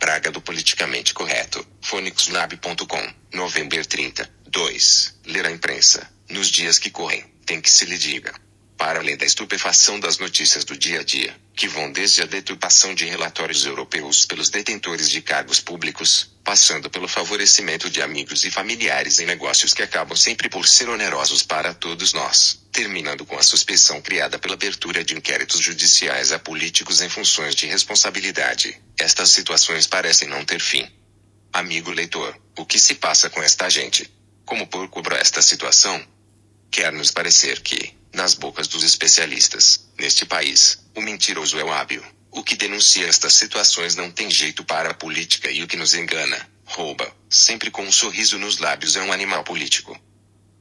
praga do politicamente correto. Phonixlab.com, novembro 30, 2. Ler a imprensa. Nos dias que correm, tem que se lhe diga. Para além da estupefação das notícias do dia a dia, que vão desde a deturpação de relatórios europeus pelos detentores de cargos públicos, passando pelo favorecimento de amigos e familiares em negócios que acabam sempre por ser onerosos para todos nós, terminando com a suspeição criada pela abertura de inquéritos judiciais a políticos em funções de responsabilidade. Estas situações parecem não ter fim. Amigo leitor, o que se passa com esta gente? Como por cobrar esta situação? Quer nos parecer que, nas bocas dos especialistas, neste país, o mentiroso é o hábil. O que denuncia estas situações não tem jeito para a política e o que nos engana, rouba, sempre com um sorriso nos lábios é um animal político.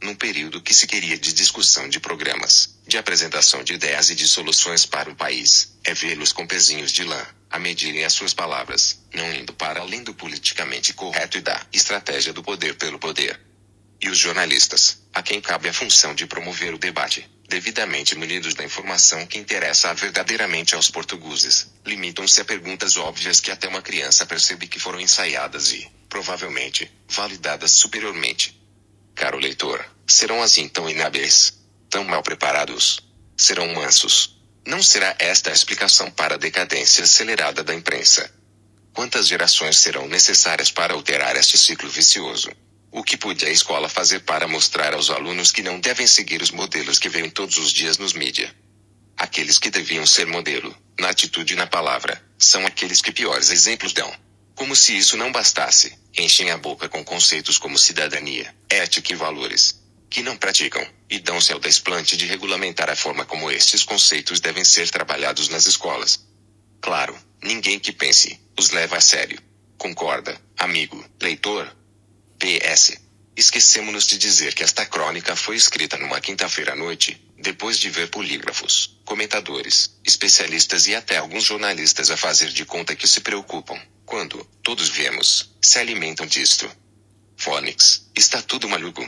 Num período que se queria de discussão de programas, de apresentação de ideias e de soluções para o país, é vê-los com pezinhos de lã, a medirem as suas palavras, não indo para além do politicamente correto e da estratégia do poder pelo poder. E os jornalistas, a quem cabe a função de promover o debate, devidamente munidos da informação que interessa verdadeiramente aos portugueses, limitam-se a perguntas óbvias que até uma criança percebe que foram ensaiadas e, provavelmente, validadas superiormente. Caro leitor, serão assim tão inábeis, tão mal preparados? Serão mansos? Não será esta a explicação para a decadência acelerada da imprensa? Quantas gerações serão necessárias para alterar este ciclo vicioso? O que pôde a escola fazer para mostrar aos alunos que não devem seguir os modelos que veem todos os dias nos mídia? Aqueles que deviam ser modelo, na atitude e na palavra, são aqueles que piores exemplos dão. Como se isso não bastasse, enchem a boca com conceitos como cidadania, ética e valores, que não praticam, e dão-se ao desplante de regulamentar a forma como estes conceitos devem ser trabalhados nas escolas. Claro, ninguém que pense, os leva a sério. Concorda, amigo, leitor? PS. Esquecemos-nos de dizer que esta crônica foi escrita numa quinta-feira à noite, depois de ver polígrafos, comentadores, especialistas e até alguns jornalistas a fazer de conta que se preocupam, quando, todos vemos, se alimentam disto. Fônix, está tudo maluco.